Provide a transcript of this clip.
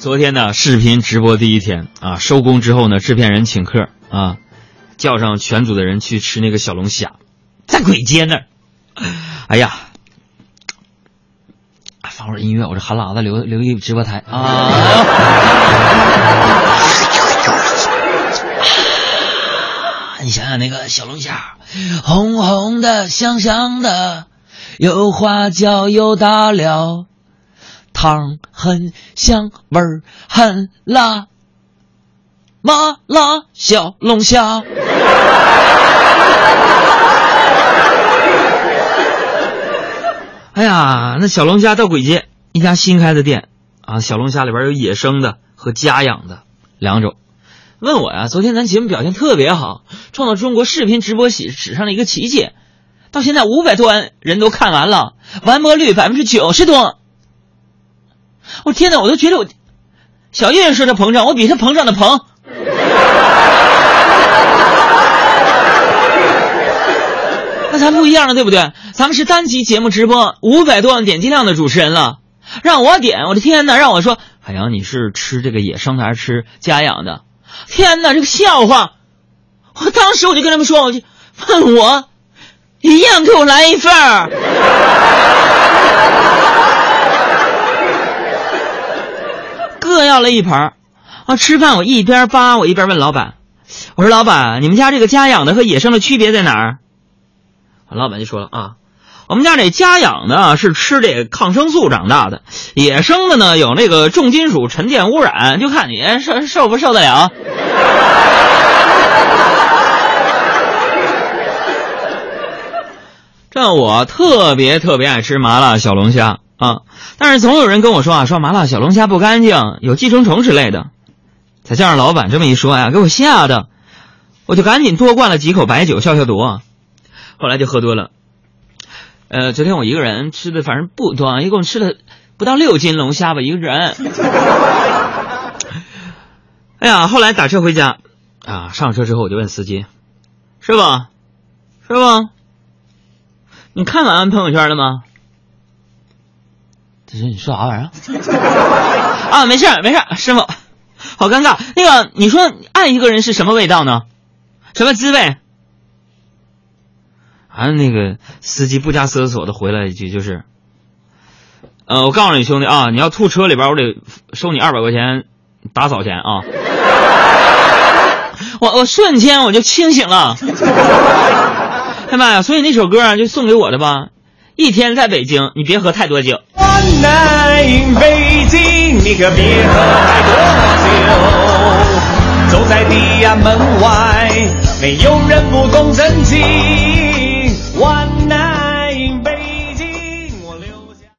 昨天呢，视频直播第一天啊，收工之后呢，制片人请客啊，叫上全组的人去吃那个小龙虾，在簋街那儿。哎呀，放会儿音乐，我这韩喇子留留一直播台啊。你想想那个小龙虾，红红的，香香的，有花椒，有大料，汤很香，味儿很辣，麻辣小龙虾。哎呀，那小龙虾到簋街一家新开的店啊，小龙虾里边有野生的和家养的两种。问我呀，昨天咱节目表现特别好，创造中国视频直播史史上的一个奇迹，到现在五百多万人都看完了，完播率百分之九十多。我天哪，我都觉得我小叶说他膨胀，我比他膨胀的膨。那咱不一样了，对不对？咱们是单集节目直播，五百多万点击量的主持人了，让我点，我的天哪！让我说，海洋，你是吃这个野生的还是吃家养的？天哪，这个笑话！我当时我就跟他们说，我就问我，一样给我来一份儿。各要了一盘，啊，吃饭我一边扒我一边问老板，我说老板，你们家这个家养的和野生的区别在哪儿？老板就说了啊，我们家这家养的是吃这个抗生素长大的，野生的呢有那个重金属沉淀污染，就看你受受不受得了。这我特别特别爱吃麻辣小龙虾啊，但是总有人跟我说啊，说麻辣小龙虾不干净，有寄生虫之类的。再加上老板这么一说呀，给我吓的，我就赶紧多灌了几口白酒消消毒。后来就喝多了。呃，昨天我一个人吃的，反正不多，一共吃了不到六斤龙虾吧，一个人。哎呀，后来打车回家，啊，上车之后我就问司机：“师傅，师傅，你看完朋友圈了吗？”这是你说啥玩意儿？啊，没事没事师傅，好尴尬。那个，你说爱一个人是什么味道呢？什么滋味？啊，那个司机不加思索的回来一句，就是：“呃，我告诉你兄弟啊，你要吐车里边，我得收你二百块钱打扫钱啊。”我我瞬间我就清醒了，哎妈呀！所以那首歌啊，就送给我的吧。一天在北京，你别喝太多酒。万南北京，你可别喝太多酒。走在地安门外，没有人不懂真情。万南